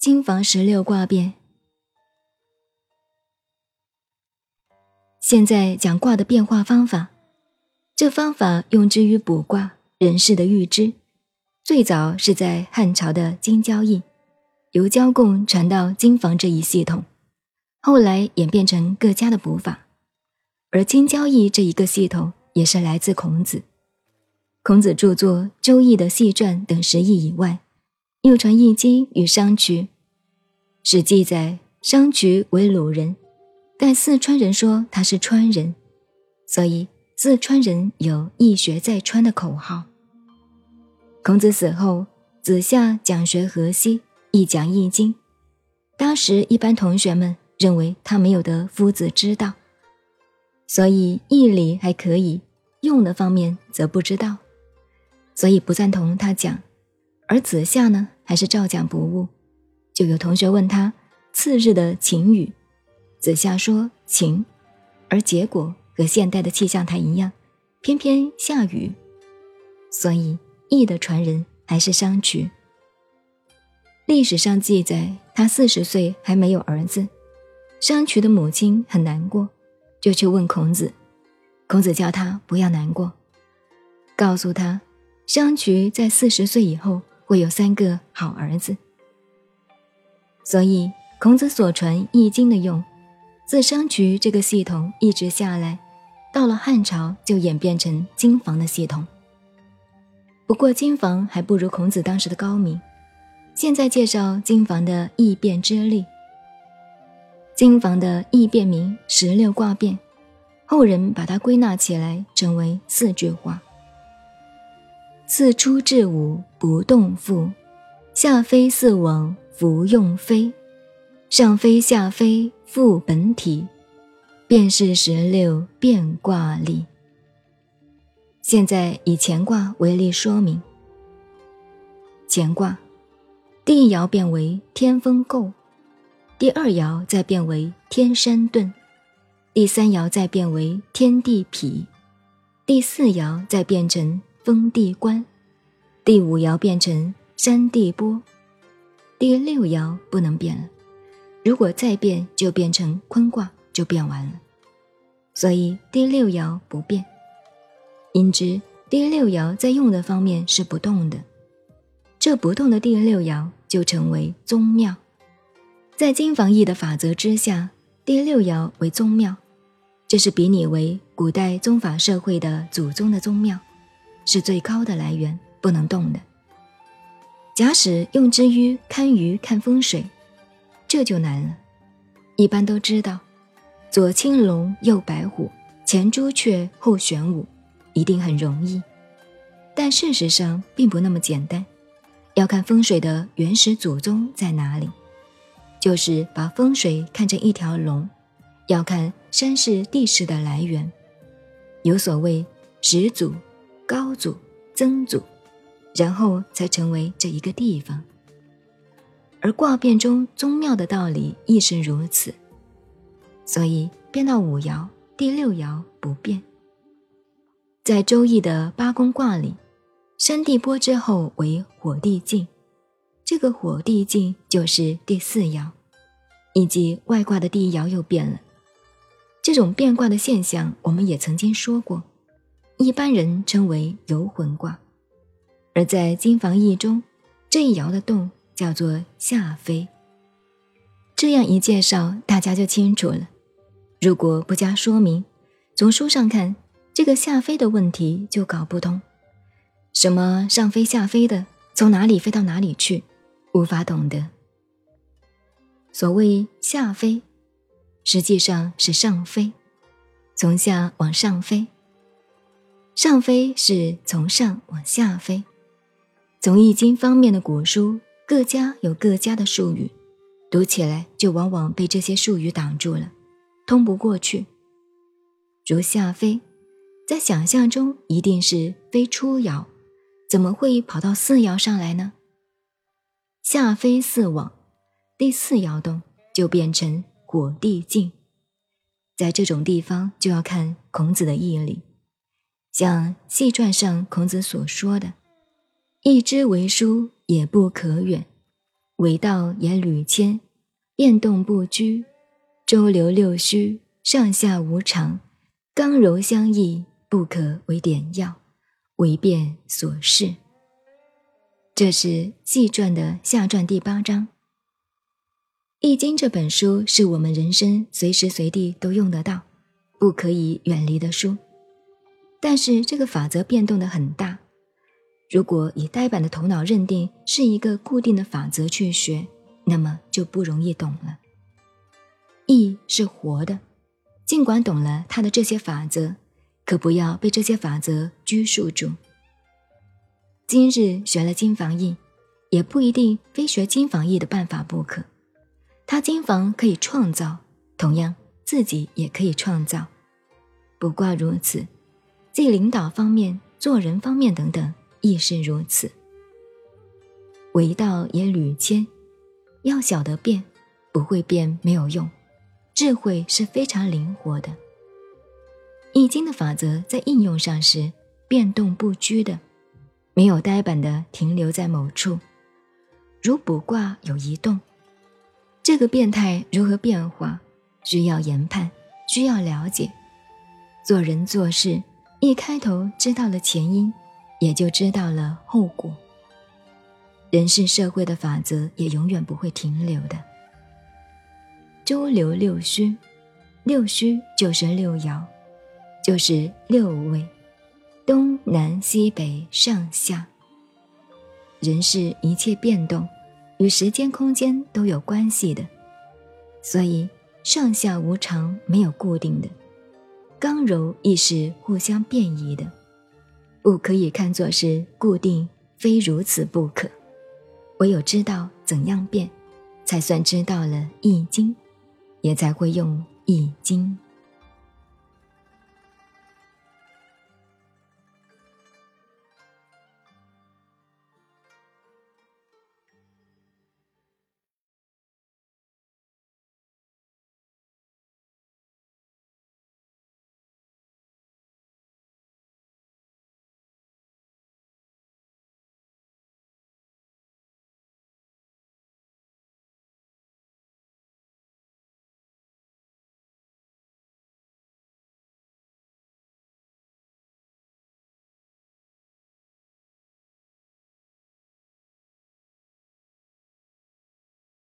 金房十六卦变。现在讲卦的变化方法，这方法用之于卜卦、人事的预知。最早是在汉朝的金交易，由交贡传到金房这一系统，后来演变成各家的卜法。而金交易这一个系统也是来自孔子。孔子著作《周易》的细传等十亿以外，又传《易经》与商渠。史记载商渠为鲁人。但四川人说他是川人，所以四川人有“易学在川”的口号。孔子死后，子夏讲学河西，亦讲《易经》。当时一般同学们认为他没有得夫子之道，所以义理还可以，用的方面则不知道，所以不赞同他讲。而子夏呢，还是照讲不误。就有同学问他次日的晴雨。子夏说晴，而结果和现代的气象台一样，偏偏下雨。所以易的传人还是商渠。历史上记载，他四十岁还没有儿子，商渠的母亲很难过，就去问孔子。孔子叫他不要难过，告诉他，商渠在四十岁以后会有三个好儿子。所以孔子所传《易经》的用。自商渠这个系统一直下来，到了汉朝就演变成金房的系统。不过金房还不如孔子当时的高明。现在介绍金房的易变之力。金房的易变名十六卦变，后人把它归纳起来成为四句话：自出至五不动复，下飞四往弗用飞。上飞下飞复本体，便是十六变卦例。现在以乾卦为例说明。乾卦，第一爻变为天风姤，第二爻再变为天山遁，第三爻再变为天地痞，第四爻再变成封地观，第五爻变成山地波，第六爻不能变了。如果再变，就变成坤卦，就变完了。所以第六爻不变，因之第六爻在用的方面是不动的。这不动的第六爻就成为宗庙。在金房易的法则之下，第六爻为宗庙，这是比拟为古代宗法社会的祖宗的宗庙，是最高的来源，不能动的。假使用之于堪舆看风水。这就难了。一般都知道，左青龙，右白虎，前朱雀，后玄武，一定很容易。但事实上并不那么简单，要看风水的原始祖宗在哪里。就是把风水看成一条龙，要看山势地势的来源，有所谓始祖、高祖、曾祖，然后才成为这一个地方。而卦变中宗庙的道理亦是如此，所以变到五爻、第六爻不变。在《周易》的八宫卦里，山地波之后为火地晋，这个火地晋就是第四爻，以及外卦的第一爻又变了。这种变卦的现象，我们也曾经说过，一般人称为游魂卦，而在金房易中，这一爻的动。叫做下飞。这样一介绍，大家就清楚了。如果不加说明，从书上看，这个下飞的问题就搞不通。什么上飞下飞的，从哪里飞到哪里去，无法懂得。所谓下飞，实际上是上飞，从下往上飞。上飞是从上往下飞。从易经方面的古书。各家有各家的术语，读起来就往往被这些术语挡住了，通不过去。如下飞，在想象中一定是飞出爻，怎么会跑到四爻上来呢？下飞四往，第四爻动就变成火地晋，在这种地方就要看孔子的毅力，像戏传上孔子所说的。一之为书也不可远，为道也屡迁，变动不居，周流六虚，上下无常，刚柔相易，不可为点要，为变所适。这是《纪传》的下传第八章。《易经》这本书是我们人生随时随地都用得到、不可以远离的书，但是这个法则变动的很大。如果以呆板的头脑认定是一个固定的法则去学，那么就不容易懂了。易是活的，尽管懂了它的这些法则，可不要被这些法则拘束住。今日学了金房易，也不一定非学金房易的办法不可。他金房可以创造，同样自己也可以创造。不挂如此，即领导方面、做人方面等等。亦是如此。为道也屡迁，要晓得变，不会变没有用。智慧是非常灵活的。易经的法则在应用上是变动不居的，没有呆板的停留在某处。如卜卦有移动，这个变态如何变化，需要研判，需要了解。做人做事，一开头知道了前因。也就知道了后果。人是社会的法则，也永远不会停留的。周流六虚，六虚就是六爻，就是六位，东南西北上下。人是一切变动，与时间空间都有关系的，所以上下无常，没有固定的，刚柔亦是互相变异的。不可以看作是固定，非如此不可。唯有知道怎样变，才算知道了《易经》，也才会用《易经》。